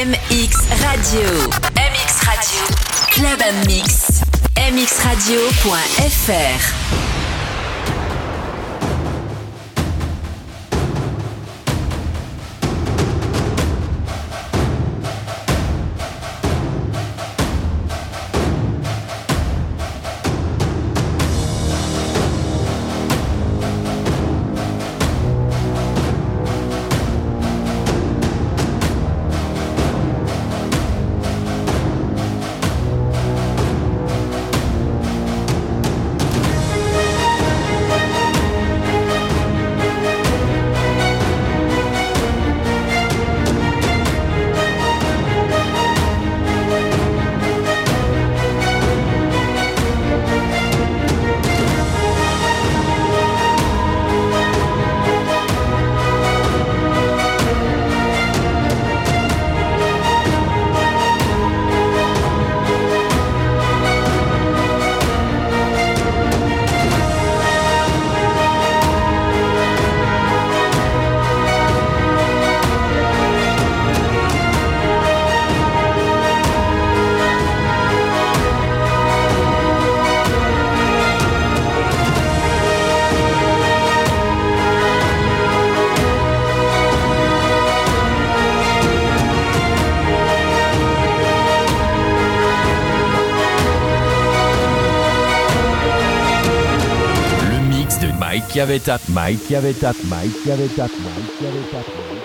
MX Radio. MX Radio. Club Mix. mxradio.fr. Chiavetta, Mike Chiavetta, Mike Chiavetta, Mike Chiavetta. Mike Chiavetta,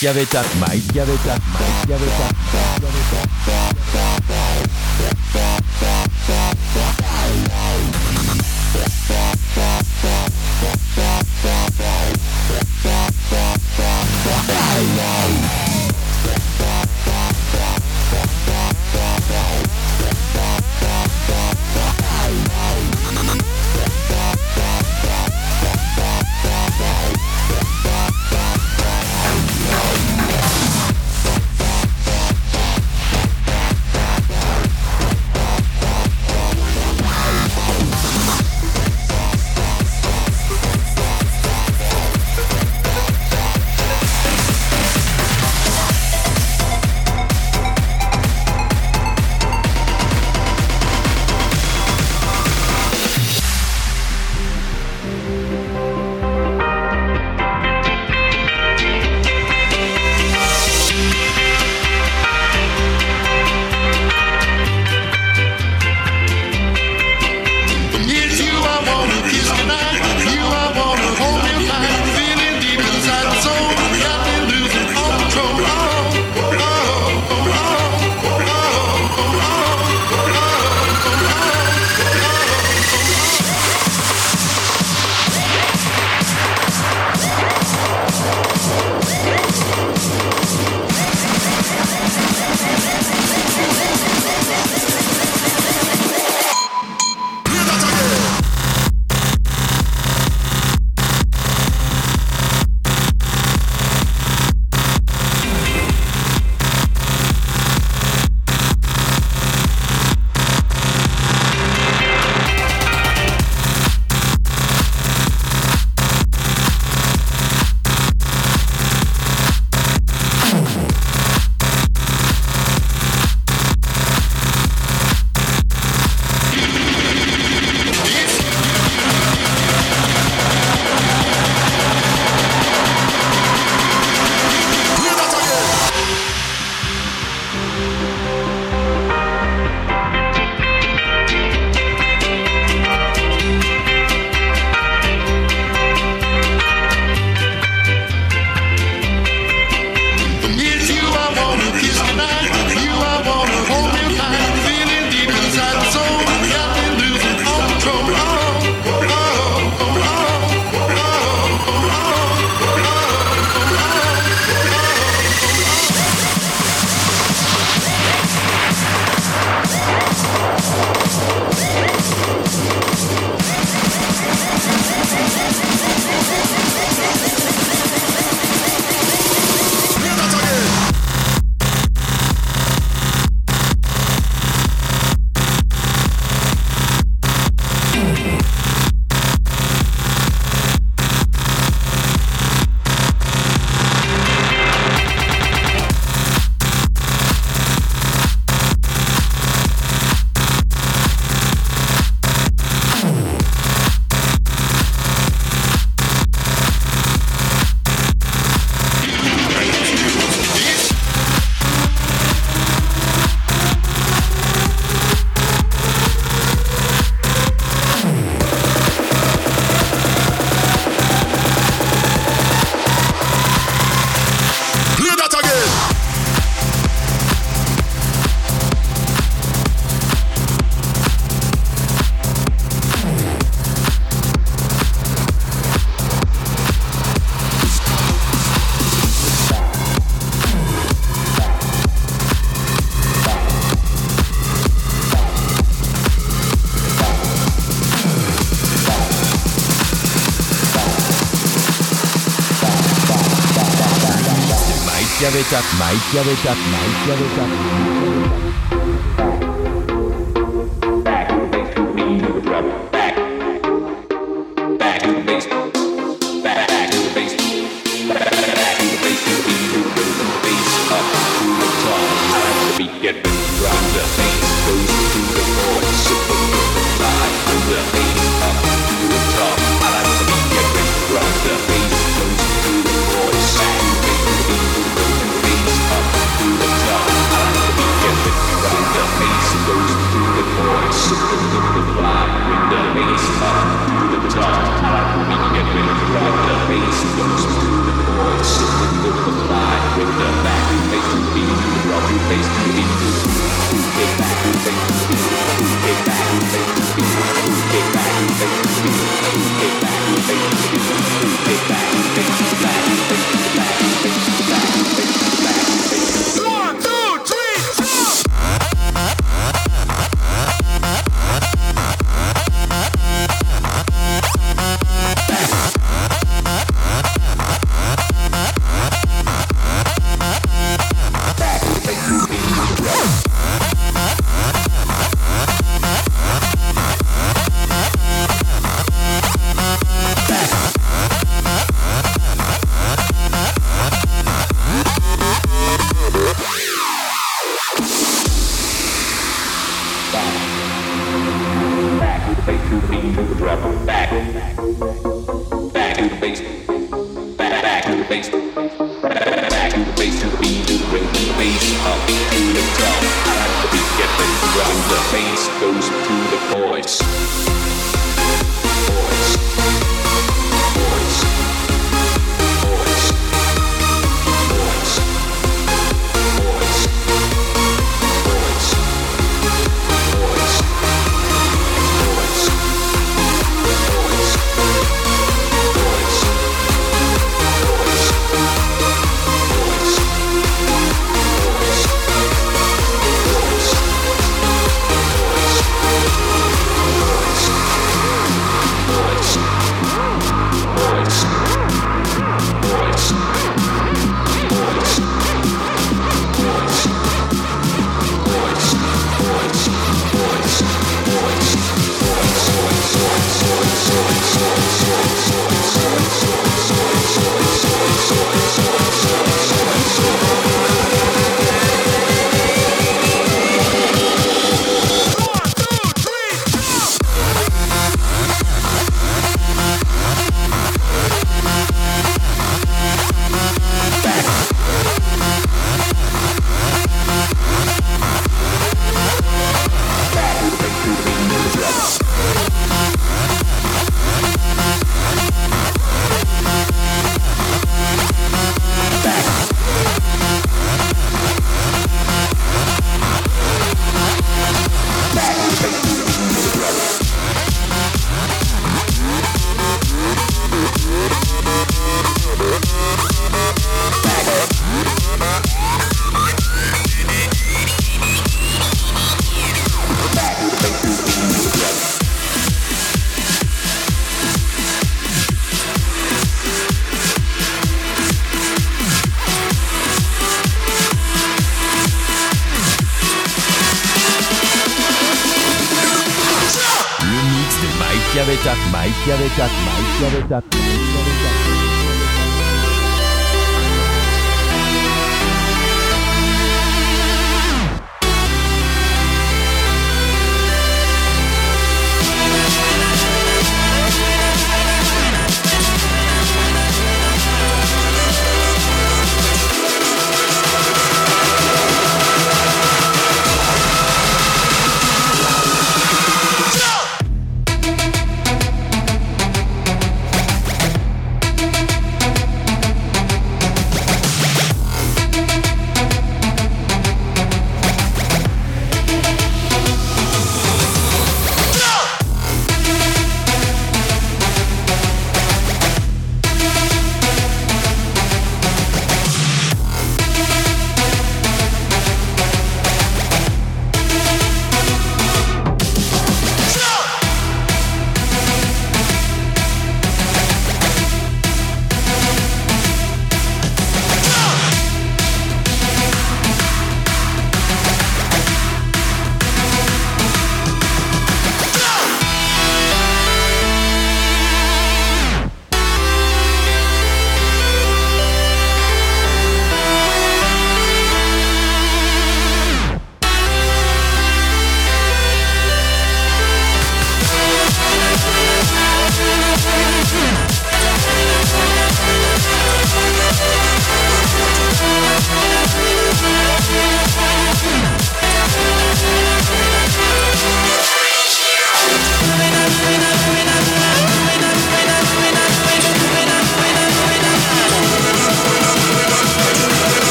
Mike Chiavetta, Mike Chiavetta, Tabletop, My Tabletop, My Tabletop.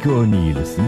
一个你的心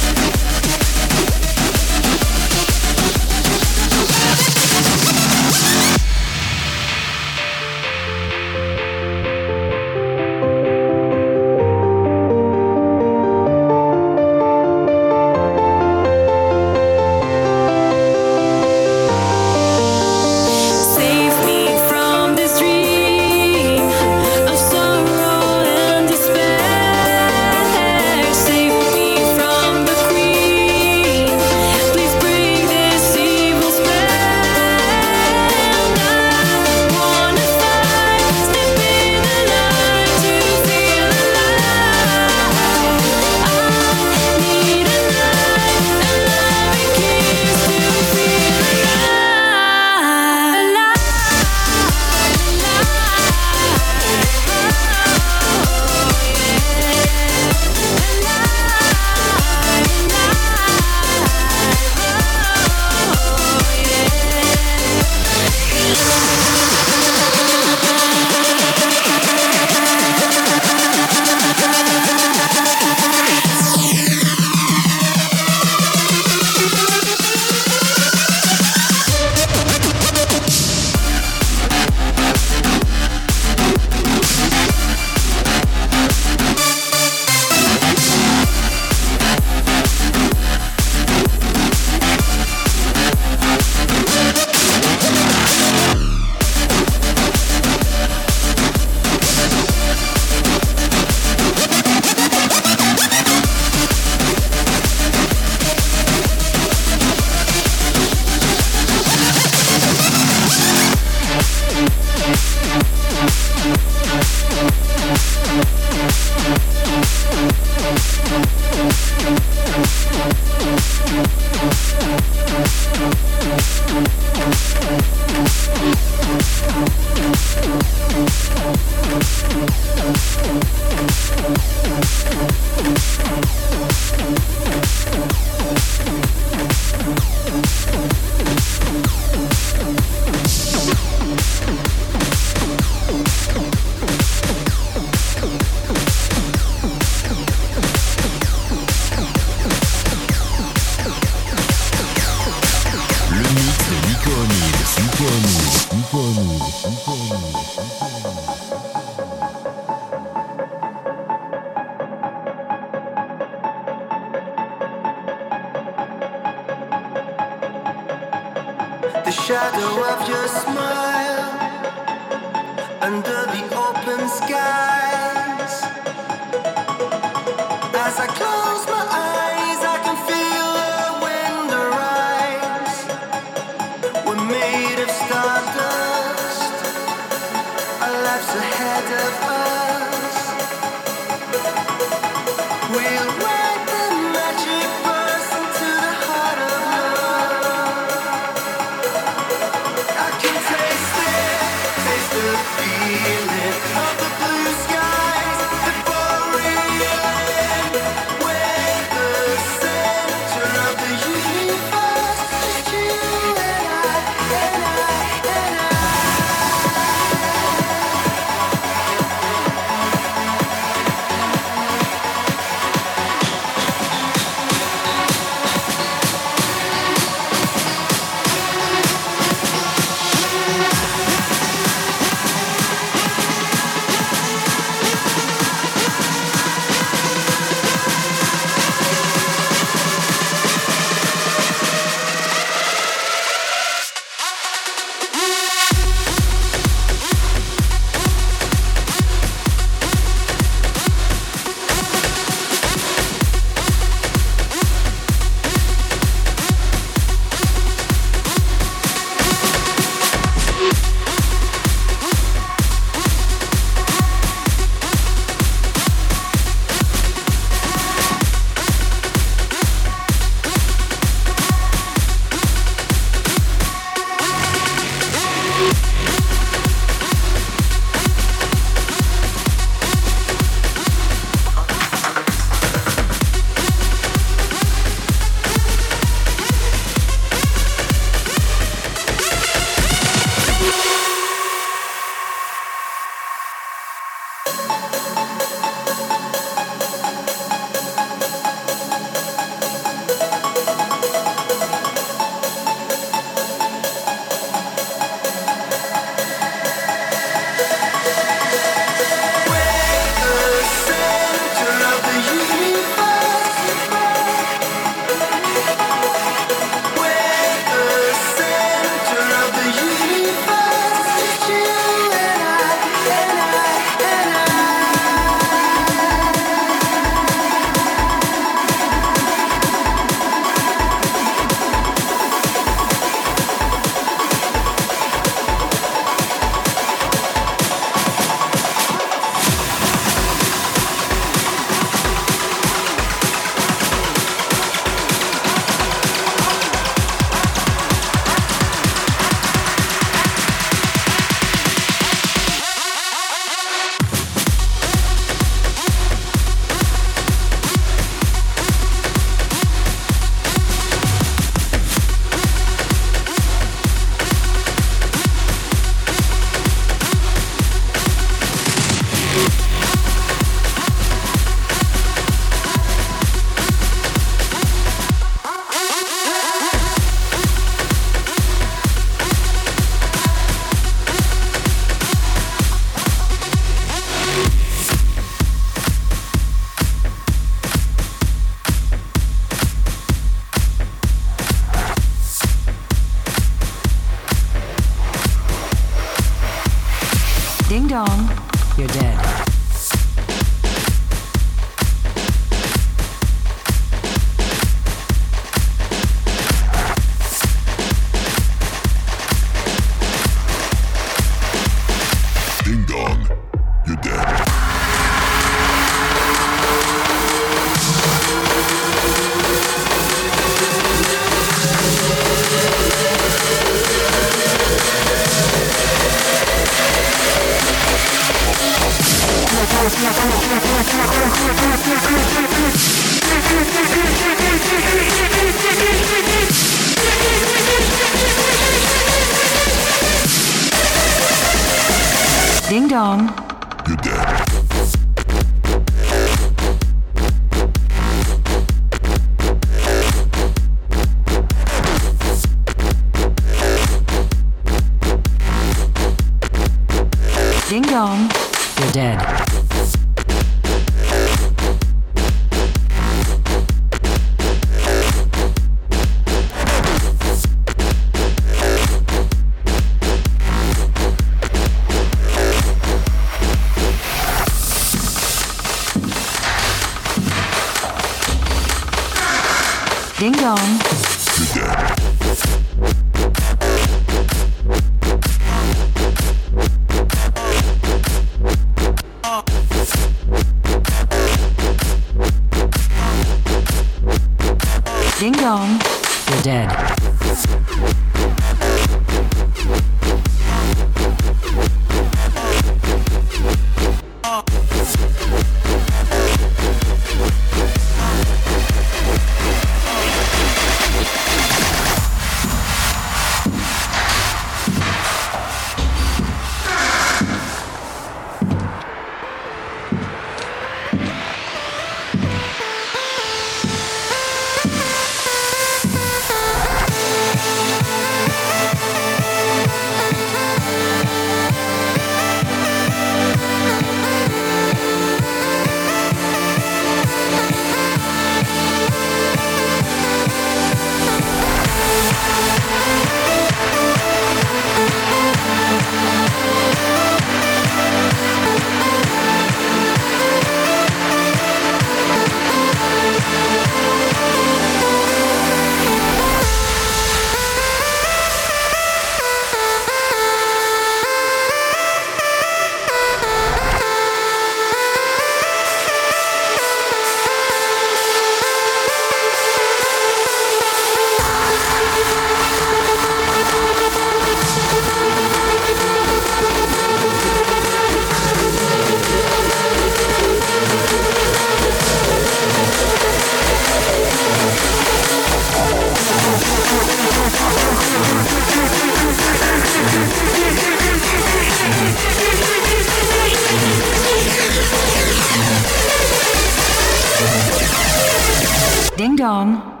Ding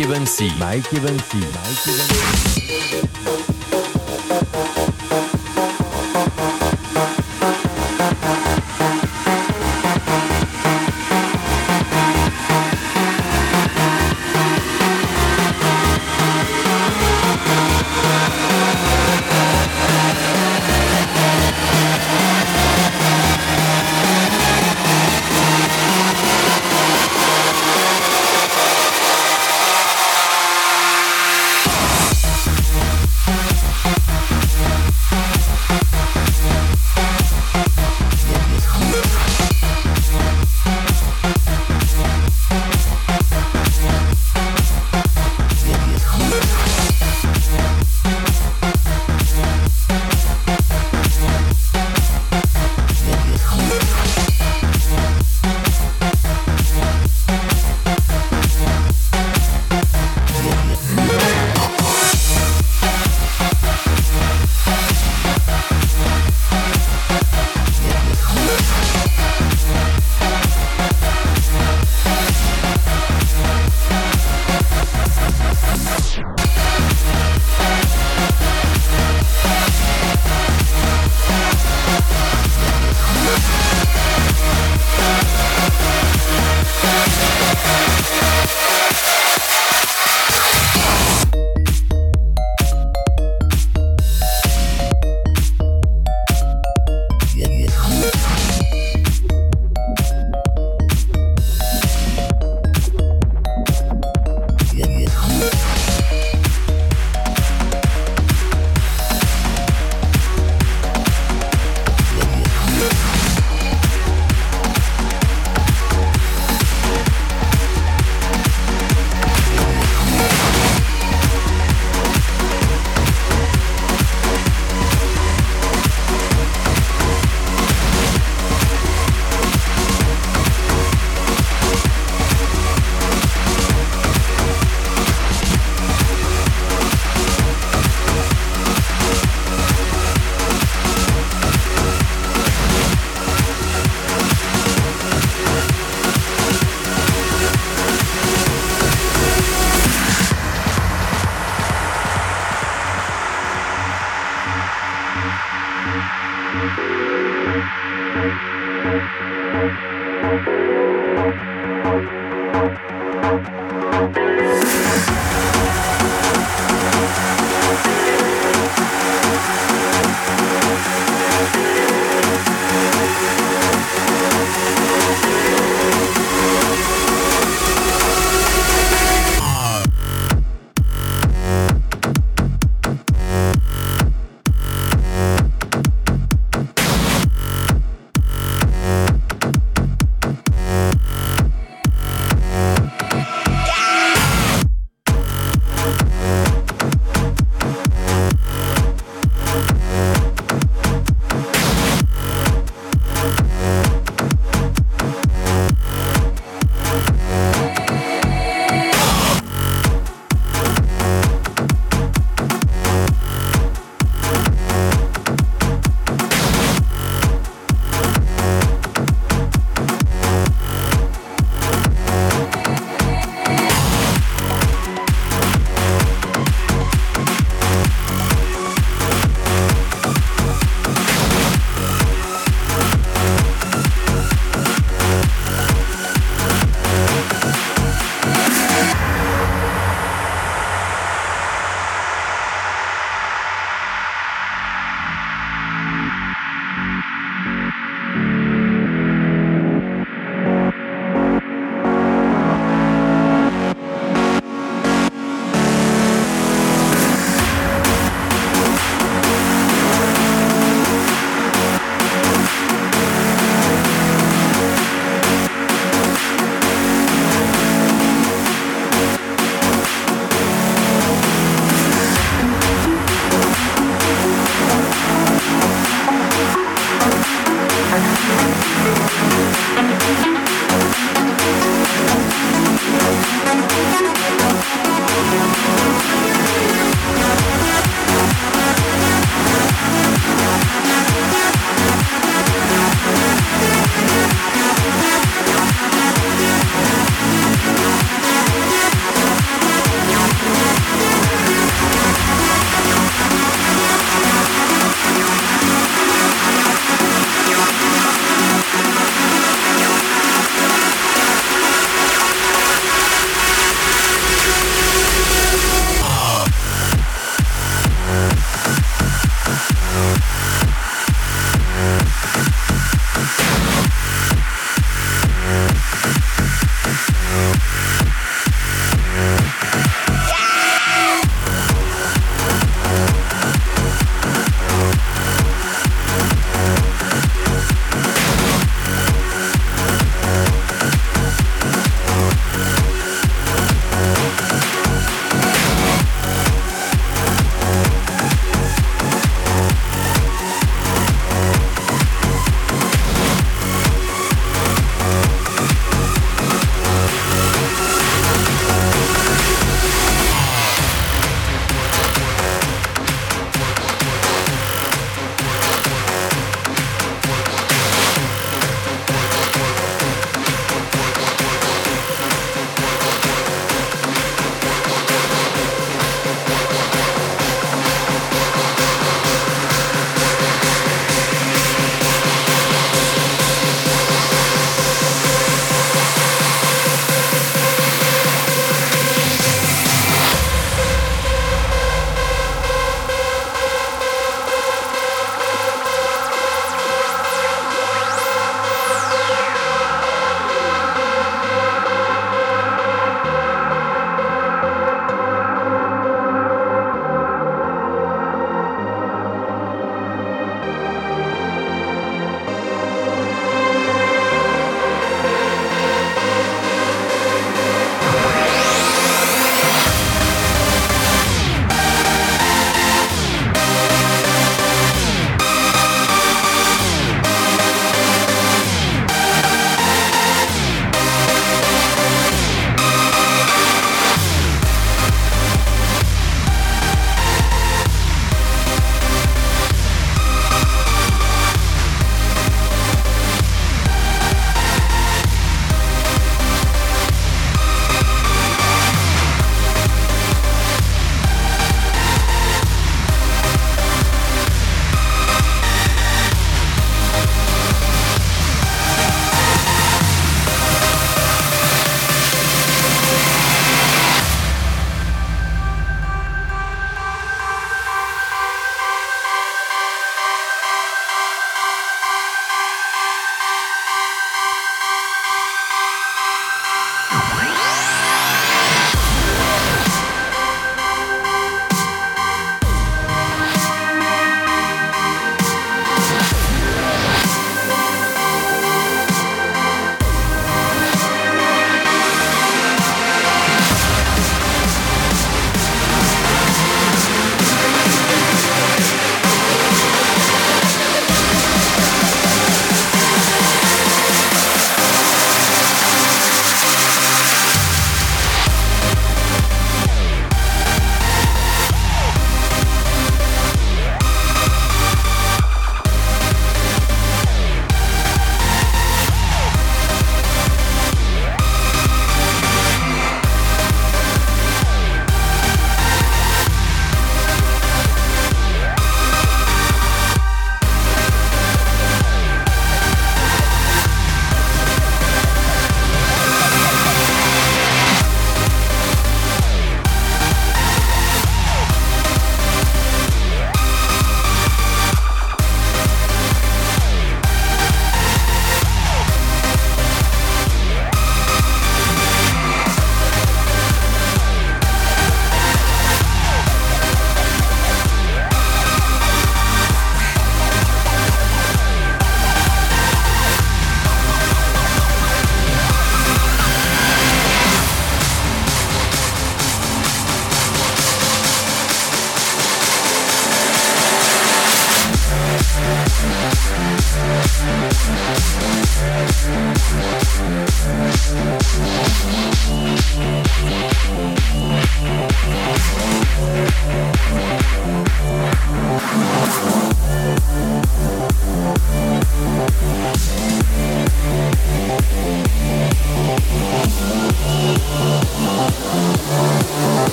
Mike Evansy. Mike Evansy. Mike Evansy.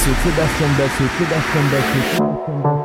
Sébastien Basso, Sébastien Basso, Sébastien Basso.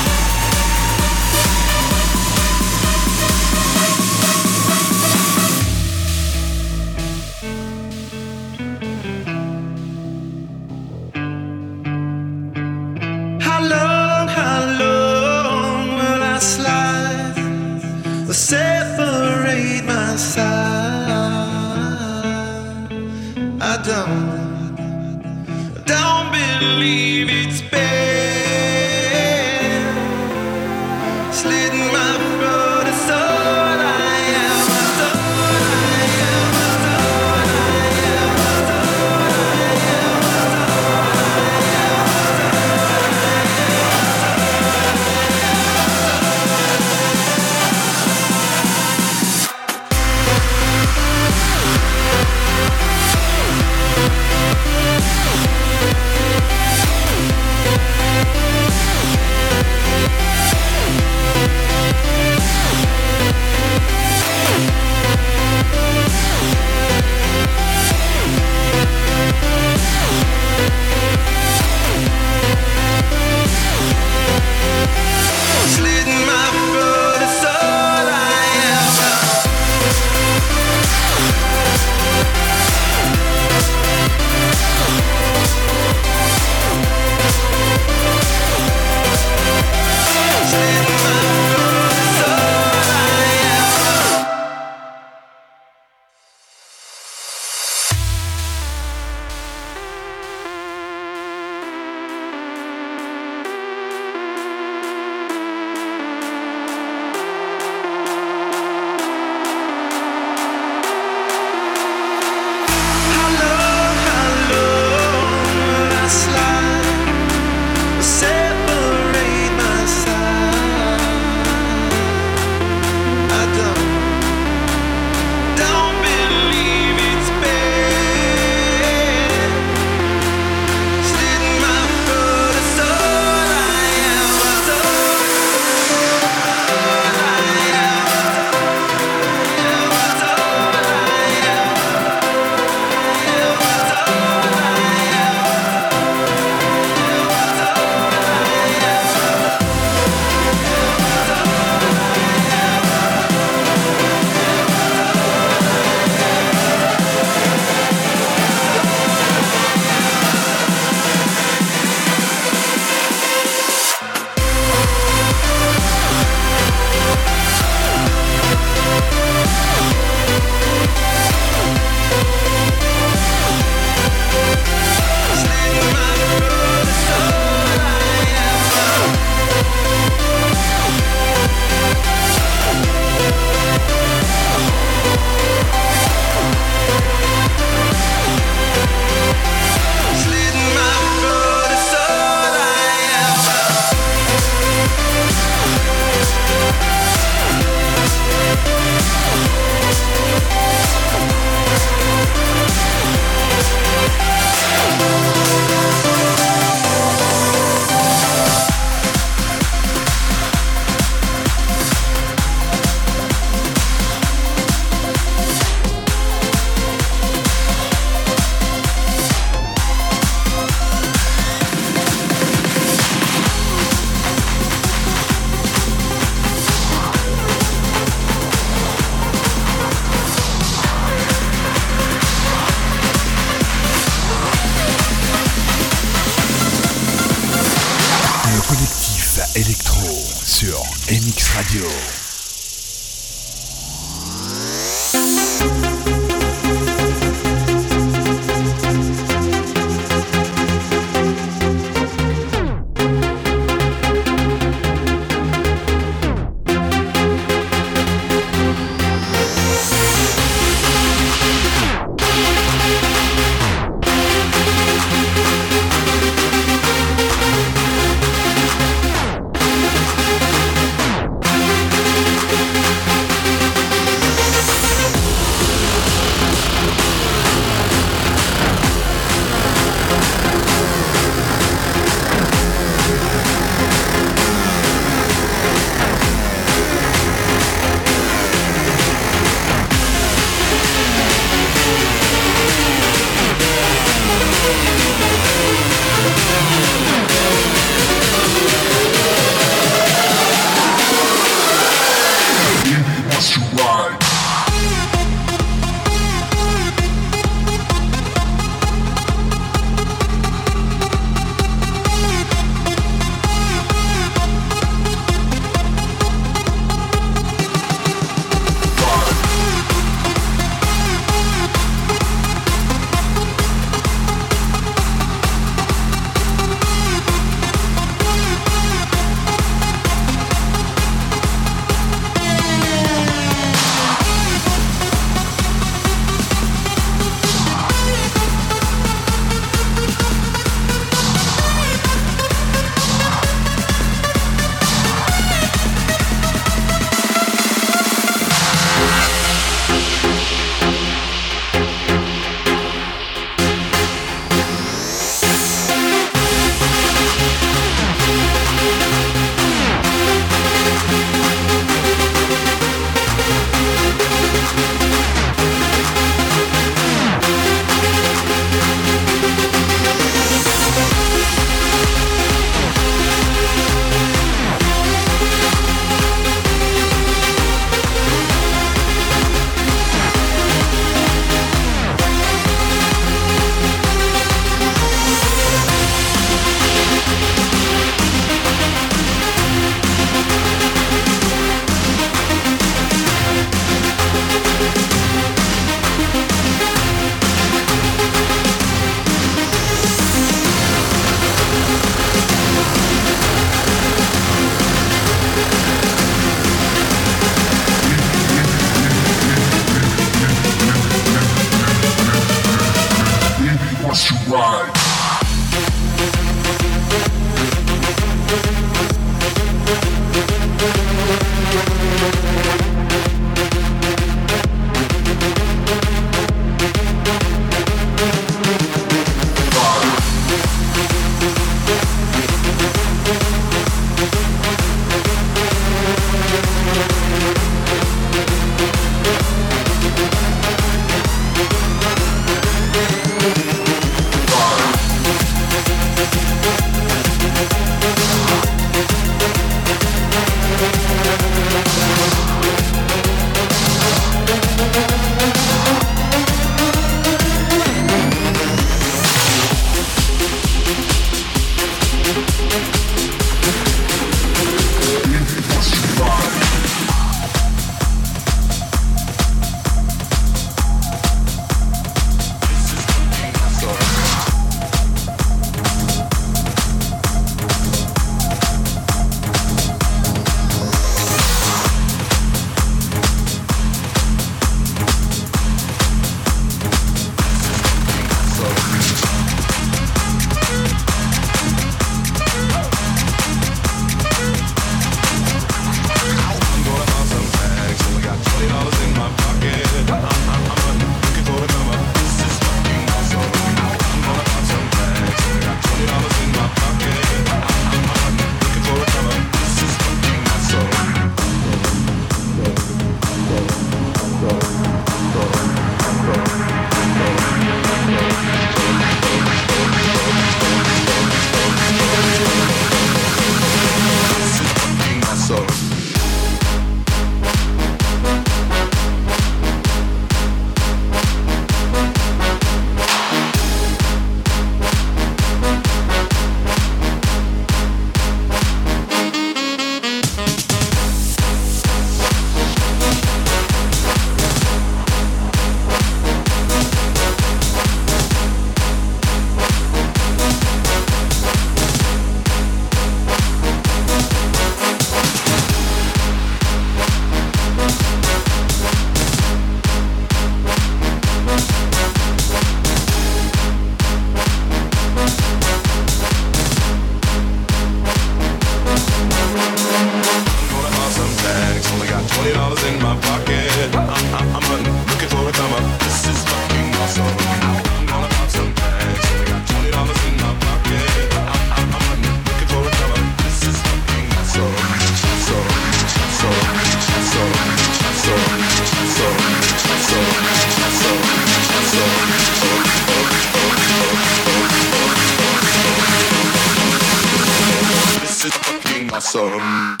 Some.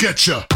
Get.